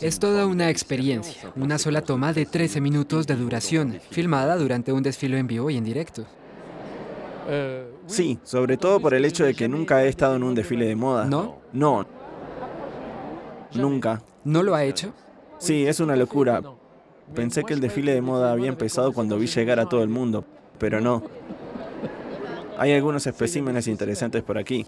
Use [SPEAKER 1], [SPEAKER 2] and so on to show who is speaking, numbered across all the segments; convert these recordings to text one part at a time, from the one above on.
[SPEAKER 1] Es toda una experiencia, una sola toma de 13 minutos de duración, filmada durante un desfile en vivo y en directo.
[SPEAKER 2] Sí, sobre todo por el hecho de que nunca he estado en un desfile de moda.
[SPEAKER 1] ¿No?
[SPEAKER 2] No. Nunca.
[SPEAKER 1] ¿No lo ha hecho?
[SPEAKER 2] Sí, es una locura. Pensé que el desfile de moda había empezado cuando vi llegar a todo el mundo, pero no. Hay algunos especímenes interesantes por aquí.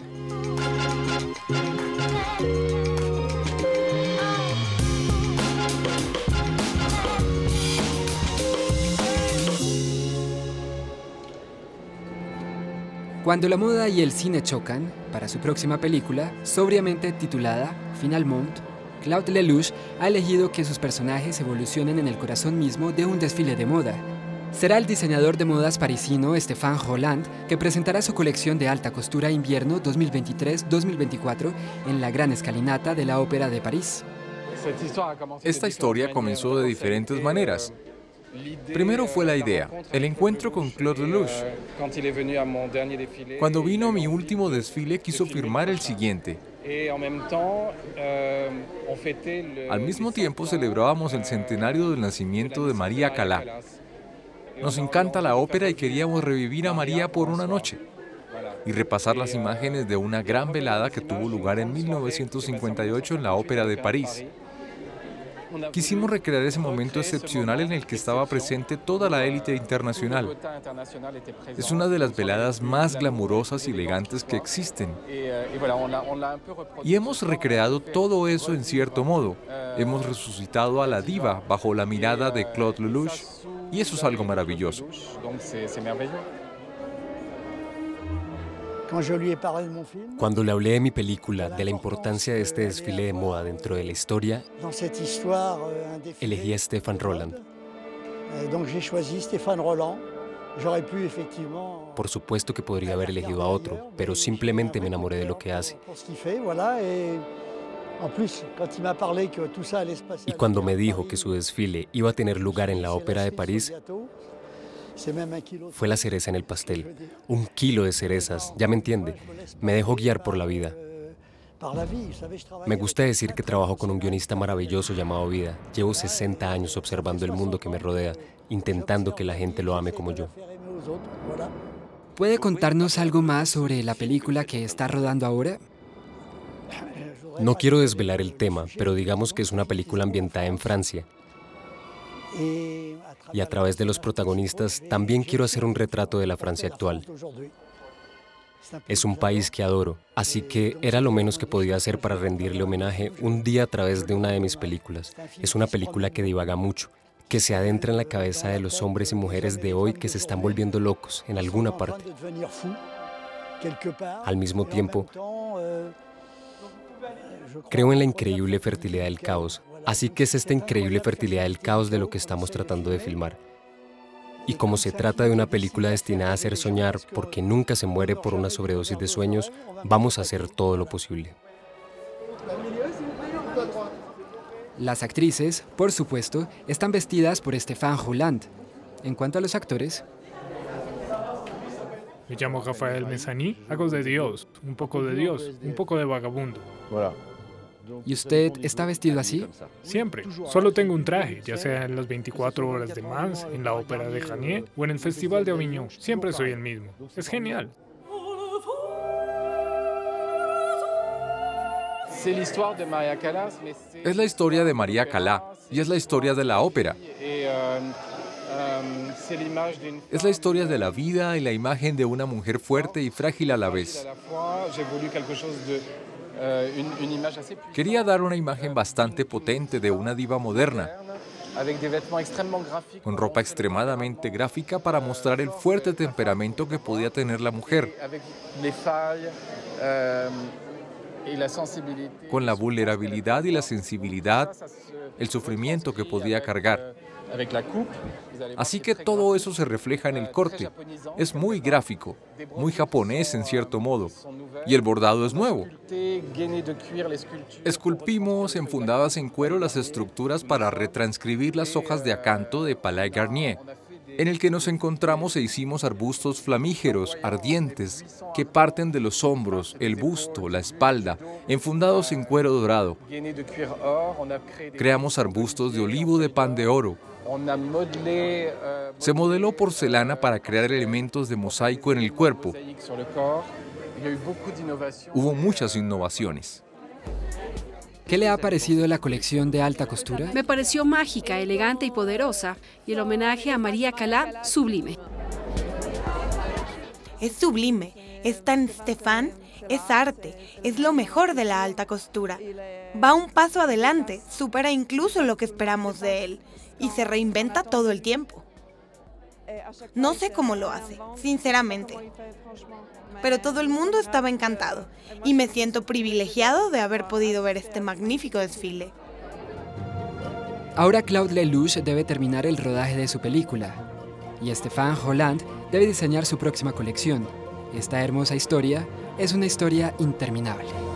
[SPEAKER 1] Cuando la moda y el cine chocan, para su próxima película, sobriamente titulada Finalement, Claude Lelouch ha elegido que sus personajes evolucionen en el corazón mismo de un desfile de moda. Será el diseñador de modas parisino Stéphane Rolland que presentará su colección de alta costura invierno 2023-2024 en la gran escalinata de la Ópera de París.
[SPEAKER 3] Esta historia comenzó de diferentes maneras. Primero fue la idea, el encuentro con Claude Lelouch. Cuando vino a mi último desfile quiso firmar el siguiente. Al mismo tiempo celebrábamos el centenario del nacimiento de María Calá. Nos encanta la ópera y queríamos revivir a María por una noche y repasar las imágenes de una gran velada que tuvo lugar en 1958 en la Ópera de París. Quisimos recrear ese momento excepcional en el que estaba presente toda la élite internacional. Es una de las veladas más glamurosas y elegantes que existen. Y hemos recreado todo eso en cierto modo. Hemos resucitado a la diva bajo la mirada de Claude Lelouch y eso es algo maravilloso.
[SPEAKER 4] Cuando le hablé de mi película, de la importancia de este desfile de moda dentro de la historia, elegí a Stéphane Roland. Por supuesto que podría haber elegido a otro, pero simplemente me enamoré de lo que hace. Y cuando me dijo que su desfile iba a tener lugar en la Ópera de París, fue la cereza en el pastel. Un kilo de cerezas, ya me entiende. Me dejó guiar por la vida. Me gusta decir que trabajo con un guionista maravilloso llamado Vida. Llevo 60 años observando el mundo que me rodea, intentando que la gente lo ame como yo.
[SPEAKER 1] ¿Puede contarnos algo más sobre la película que está rodando ahora?
[SPEAKER 4] No quiero desvelar el tema, pero digamos que es una película ambientada en Francia. Y a través de los protagonistas también quiero hacer un retrato de la Francia actual. Es un país que adoro, así que era lo menos que podía hacer para rendirle homenaje un día a través de una de mis películas. Es una película que divaga mucho, que se adentra en la cabeza de los hombres y mujeres de hoy que se están volviendo locos en alguna parte. Al mismo tiempo, creo en la increíble fertilidad del caos, Así que es esta increíble fertilidad del caos de lo que estamos tratando de filmar. Y como se trata de una película destinada a hacer soñar porque nunca se muere por una sobredosis de sueños, vamos a hacer todo lo posible.
[SPEAKER 1] Las actrices, por supuesto, están vestidas por Stéphane Rouland. En cuanto a los actores...
[SPEAKER 5] Me llamo Rafael Mesaní, hago de Dios, un poco de Dios, un poco de vagabundo.
[SPEAKER 1] ¿Y usted está vestido así?
[SPEAKER 5] Siempre. Solo tengo un traje, ya sea en las 24 horas de Mans, en la ópera de Janier o en el Festival de Avignon. Siempre soy el mismo. Es genial.
[SPEAKER 3] Es la historia de María Calá y es la historia de la ópera. Es la historia de la vida y la imagen de una mujer fuerte y frágil a la vez. Quería dar una imagen bastante potente de una diva moderna, con ropa extremadamente gráfica para mostrar el fuerte temperamento que podía tener la mujer, con la vulnerabilidad y la sensibilidad, el sufrimiento que podía cargar. Así que todo eso se refleja en el corte. Es muy gráfico, muy japonés en cierto modo. Y el bordado es nuevo. Esculpimos enfundadas en cuero las estructuras para retranscribir las hojas de acanto de Palais Garnier. en el que nos encontramos e hicimos arbustos flamígeros, ardientes, que parten de los hombros, el busto, la espalda, enfundados en cuero dorado. Creamos arbustos de olivo de pan de oro. Se modeló porcelana para crear elementos de mosaico en el cuerpo. Hubo muchas innovaciones.
[SPEAKER 1] ¿Qué le ha parecido la colección de alta costura?
[SPEAKER 6] Me pareció mágica, elegante y poderosa, y el homenaje a María Calá, sublime.
[SPEAKER 7] Es sublime, es tan Stefan, es arte, es lo mejor de la alta costura. Va un paso adelante, supera incluso lo que esperamos de él, y se reinventa todo el tiempo. No sé cómo lo hace, sinceramente pero todo el mundo estaba encantado y me siento privilegiado de haber podido ver este magnífico desfile.
[SPEAKER 1] Ahora Claude Lelouch debe terminar el rodaje de su película y Stéphane Holland debe diseñar su próxima colección. Esta hermosa historia es una historia interminable.